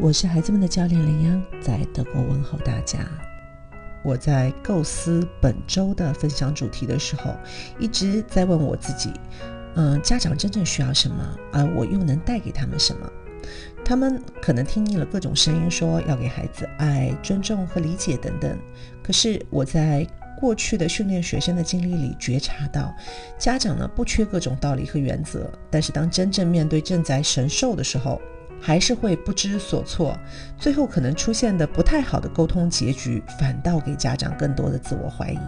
我是孩子们的教练林央，在德国问候大家。我在构思本周的分享主题的时候，一直在问我自己：嗯，家长真正需要什么？而我又能带给他们什么？他们可能听腻了各种声音，说要给孩子爱、尊重和理解等等。可是我在过去的训练学生的经历里觉察到，家长呢不缺各种道理和原则，但是当真正面对正在神兽的时候。还是会不知所措，最后可能出现的不太好的沟通结局，反倒给家长更多的自我怀疑。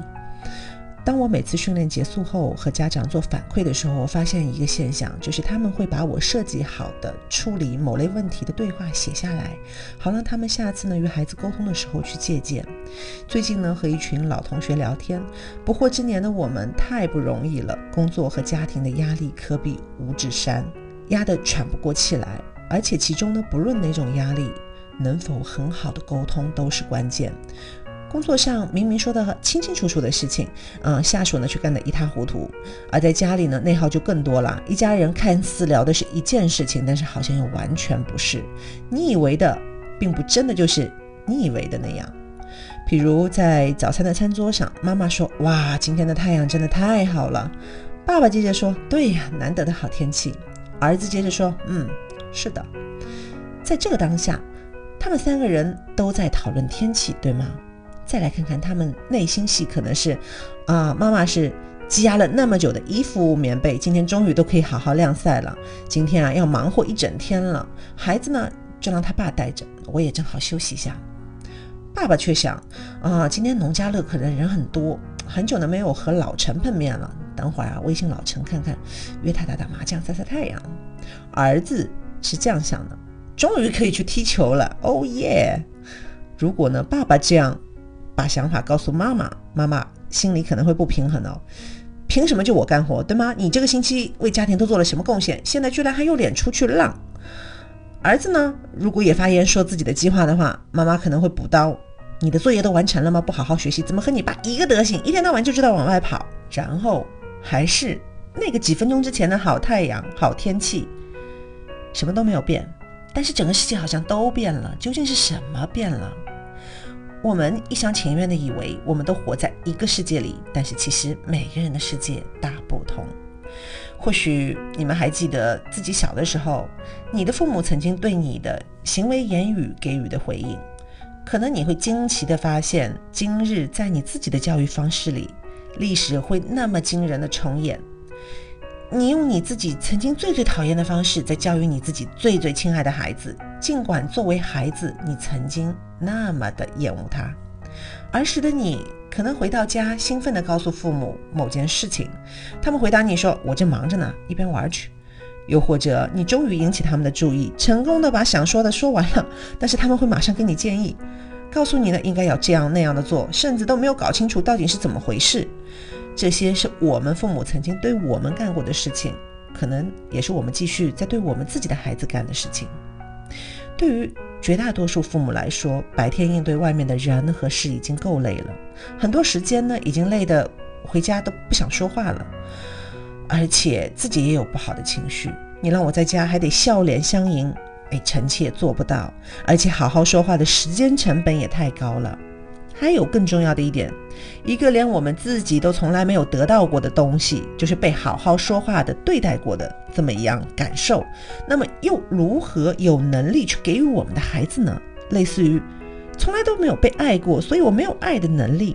当我每次训练结束后和家长做反馈的时候，我发现一个现象，就是他们会把我设计好的处理某类问题的对话写下来，好让他们下次呢与孩子沟通的时候去借鉴。最近呢和一群老同学聊天，不惑之年的我们太不容易了，工作和家庭的压力可比五指山，压得喘不过气来。而且其中呢，不论哪种压力，能否很好的沟通都是关键。工作上明明说的清清楚楚的事情，嗯，下属呢却干得一塌糊涂；而在家里呢，内耗就更多了。一家人看似聊的是一件事情，但是好像又完全不是。你以为的，并不真的就是你以为的那样。譬如在早餐的餐桌上，妈妈说：“哇，今天的太阳真的太好了。”爸爸接着说：“对呀，难得的好天气。”儿子接着说：“嗯。”是的，在这个当下，他们三个人都在讨论天气，对吗？再来看看他们内心戏，可能是啊，妈妈是积压了那么久的衣服、棉被，今天终于都可以好好晾晒了。今天啊，要忙活一整天了。孩子呢，就让他爸带着，我也正好休息一下。爸爸却想啊，今天农家乐可能人很多，很久呢没有和老陈碰面了。等会儿啊，微信老陈看看，约他打打麻将、晒晒太阳。儿子。是这样想的，终于可以去踢球了，哦耶！如果呢，爸爸这样把想法告诉妈妈，妈妈心里可能会不平衡哦。凭什么就我干活，对吗？你这个星期为家庭都做了什么贡献？现在居然还有脸出去浪？儿子呢，如果也发言说自己的计划的话，妈妈可能会补刀：你的作业都完成了吗？不好好学习，怎么和你爸一个德行？一天到晚就知道往外跑，然后还是那个几分钟之前的好太阳、好天气。什么都没有变，但是整个世界好像都变了。究竟是什么变了？我们一厢情愿的以为我们都活在一个世界里，但是其实每个人的世界大不同。或许你们还记得自己小的时候，你的父母曾经对你的行为言语给予的回应，可能你会惊奇的发现，今日在你自己的教育方式里，历史会那么惊人的重演。你用你自己曾经最最讨厌的方式在教育你自己最最亲爱的孩子，尽管作为孩子你曾经那么的厌恶他。儿时的你可能回到家兴奋地告诉父母某件事情，他们回答你说：“我正忙着呢，一边玩去。”又或者你终于引起他们的注意，成功的把想说的说完了，但是他们会马上给你建议，告诉你呢应该要这样那样的做，甚至都没有搞清楚到底是怎么回事。这些是我们父母曾经对我们干过的事情，可能也是我们继续在对我们自己的孩子干的事情。对于绝大多数父母来说，白天应对外面的人和事已经够累了，很多时间呢已经累得回家都不想说话了，而且自己也有不好的情绪。你让我在家还得笑脸相迎，哎，臣妾做不到，而且好好说话的时间成本也太高了。还有更重要的一点，一个连我们自己都从来没有得到过的东西，就是被好好说话的对待过的这么一样感受，那么又如何有能力去给予我们的孩子呢？类似于从来都没有被爱过，所以我没有爱的能力。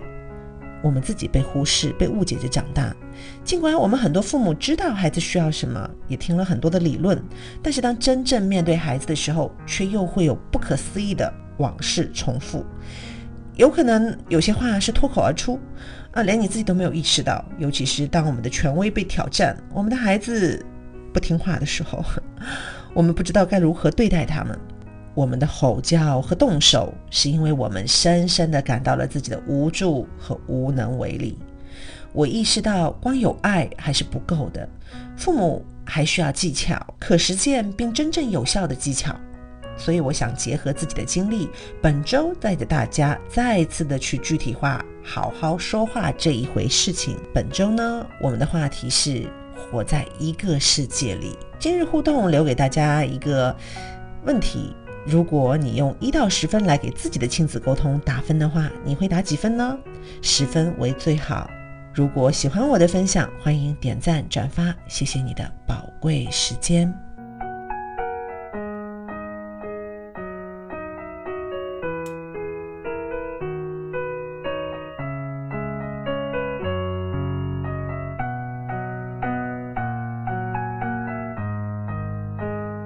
我们自己被忽视、被误解着长大，尽管我们很多父母知道孩子需要什么，也听了很多的理论，但是当真正面对孩子的时候，却又会有不可思议的往事重复。有可能有些话是脱口而出，啊，连你自己都没有意识到。尤其是当我们的权威被挑战，我们的孩子不听话的时候，我们不知道该如何对待他们。我们的吼叫和动手，是因为我们深深的感到了自己的无助和无能为力。我意识到，光有爱还是不够的，父母还需要技巧，可实践并真正有效的技巧。所以我想结合自己的经历，本周带着大家再次的去具体化好好说话这一回事情。本周呢，我们的话题是活在一个世界里。今日互动留给大家一个问题：如果你用一到十分来给自己的亲子沟通打分的话，你会打几分呢？十分为最好。如果喜欢我的分享，欢迎点赞转发，谢谢你的宝贵时间。